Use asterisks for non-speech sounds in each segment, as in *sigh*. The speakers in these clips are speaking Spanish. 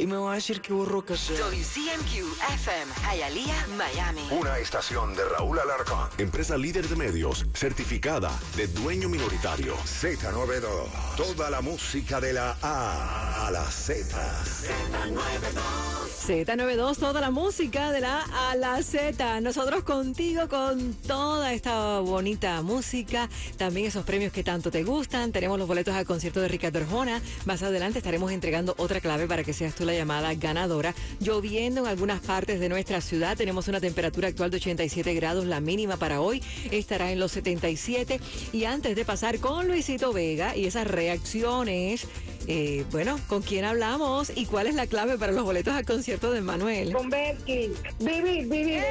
Y me va a decir que que sea. WCMQ FM, Hialeah, Miami. Una estación de Raúl Alarcón. Empresa líder de medios, certificada de dueño minoritario. Z92. Toda la música de la A a la Z. Z92, toda la música de la a la Z. Nosotros contigo con toda esta bonita música, también esos premios que tanto te gustan. Tenemos los boletos al concierto de Ricardo Arjona. Más adelante estaremos entregando otra clave para que seas tú la llamada ganadora. Lloviendo en algunas partes de nuestra ciudad. Tenemos una temperatura actual de 87 grados. La mínima para hoy estará en los 77. Y antes de pasar con Luisito Vega y esas reacciones, eh, bueno, ¿con quién hablamos y cuál es la clave para los boletos al concierto de Manuel? Con Becky. Vivir, vivir.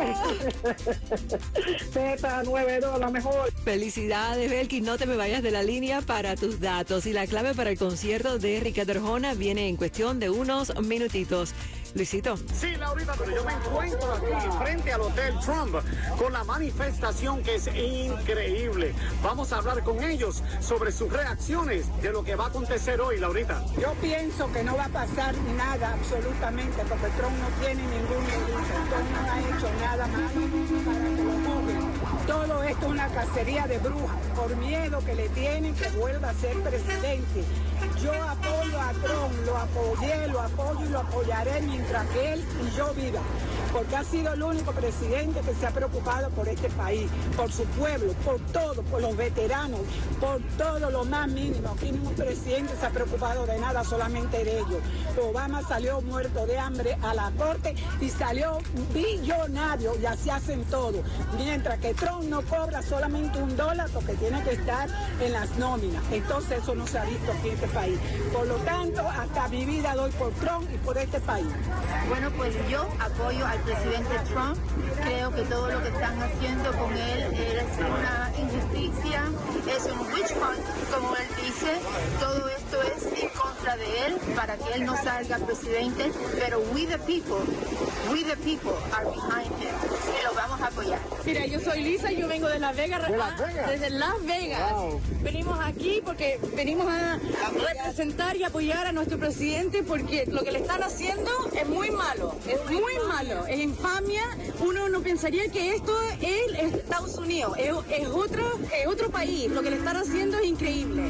*laughs* Z92, la mejor. Felicidades, Belki. No te me vayas de la línea para tus datos. Y la clave para el concierto de Ricardo Arjona viene en cuestión de unos minutitos. Luisito. Sí, Laurita, pero yo me encuentro aquí frente al Hotel Trump con la manifestación que es increíble. Vamos a hablar con ellos sobre sus reacciones de lo que va a acontecer hoy, Laurita. Yo pienso que no va a pasar nada absolutamente porque Trump no tiene ningún delito. Trump no ha hecho nada malo para esto es una cacería de brujas por miedo que le tienen que vuelva a ser presidente. Yo apoyo a Trump, lo apoyé, lo apoyo y lo apoyaré mientras que él y yo viva. Porque ha sido el único presidente que se ha preocupado por este país, por su pueblo, por todo, por los veteranos, por todo lo más mínimo. Aquí ningún presidente se ha preocupado de nada, solamente de ellos. Obama salió muerto de hambre a la corte y salió billonario y así hacen todo. Mientras que Trump no cobra solamente un dólar porque tiene que estar en las nóminas. Entonces eso no se ha visto aquí en este país. Por lo tanto, hasta mi vida doy por Trump y por este país. Bueno, pues yo apoyo al presidente Trump. Creo que todo lo que están haciendo con él es una injusticia, es un witch hunt, como él dice. Todo contra de él para que él no salga presidente. Pero we the people, we the people are behind him y lo vamos a apoyar. Mira, yo soy Lisa, yo vengo de Las Vegas, ah, desde Las Vegas. Venimos aquí porque venimos a representar y apoyar a nuestro presidente porque lo que le están haciendo es muy malo, es muy malo, es infamia. Uno no pensaría que esto es Estados Unidos, es, otro, es otro país. Lo que le están haciendo es increíble.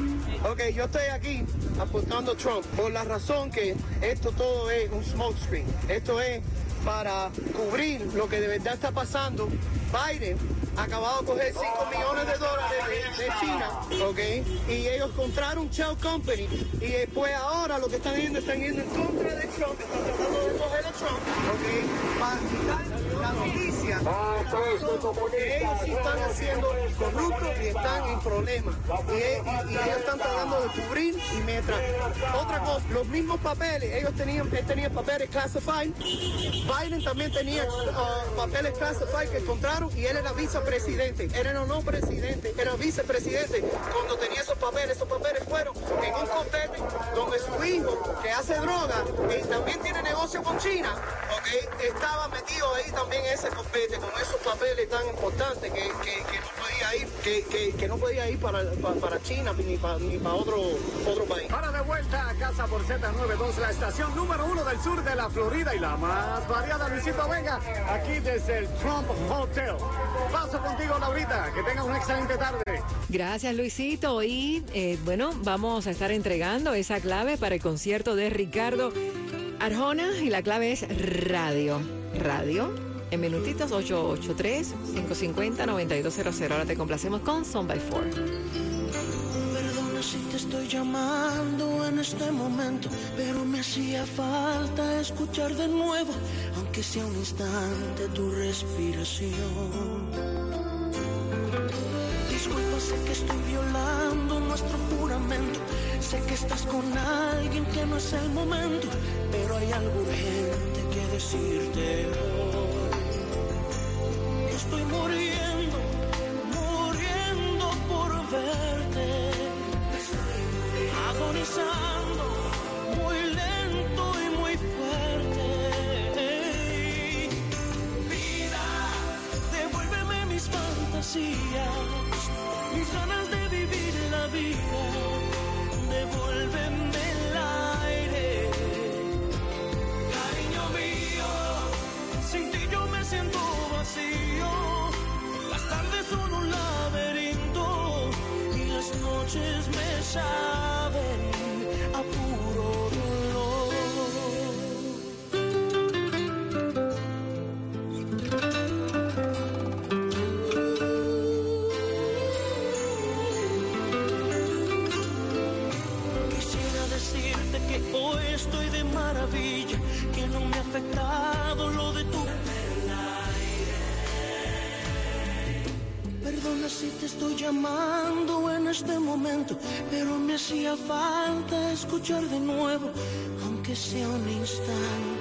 Ok, yo estoy aquí apuntando a Trump por la razón que esto todo es un smokescreen. Esto es para cubrir lo que de verdad está pasando. Biden ha acabado de coger 5 millones de dólares de China, ¿ok? Y ellos compraron Shell Company. Y después ahora lo que están yendo, están yendo en contra de Trump, están tratando de coger a Trump, ¿ok? Para quitar la noticia. Que ellos sí están haciendo corruptos y están en problemas. Y, y- y ellos están tratando de cubrir y mientras. Otra cosa, los mismos papeles, ellos tenían, él tenía papeles classified. Biden también tenía ah, papeles classified que encontraron y él era vicepresidente. Él era no presidente, era vicepresidente. Cuando tenía esos papeles, esos papeles fueron en un copete donde su hijo, que hace droga y también tiene negocio con China, ok, estaba metido ahí también en ese copete con esos papeles tan importantes que, que- no podía ir, que, que- no podía ir para, para, China ni para, para otro, otro país. Para de vuelta a casa por Z92, la estación número uno del sur de la Florida y la más variada, Luisito Vega, aquí desde el Trump Hotel. Paso contigo, Laurita, que tenga una excelente tarde. Gracias, Luisito. Y eh, bueno, vamos a estar entregando esa clave para el concierto de Ricardo Arjona. Y la clave es radio. Radio. En minutitos 883-550-9200. Ahora te complacemos con Son by Four. Perdona si te estoy llamando en este momento, pero me hacía falta escuchar de nuevo, aunque sea un instante, tu respiración. Sé que estás con alguien que no es el momento, pero hay algo urgente que decirte hoy. Estoy muriendo, muriendo por verte. Agonizando, muy lento y muy fuerte. Vida, devuélveme mis fantasías, mis ganas de vivir la vida devuélveme que no me ha afectado lo de tu Perdona si te estoy llamando en este momento, pero me hacía falta escuchar de nuevo, aunque sea un instante.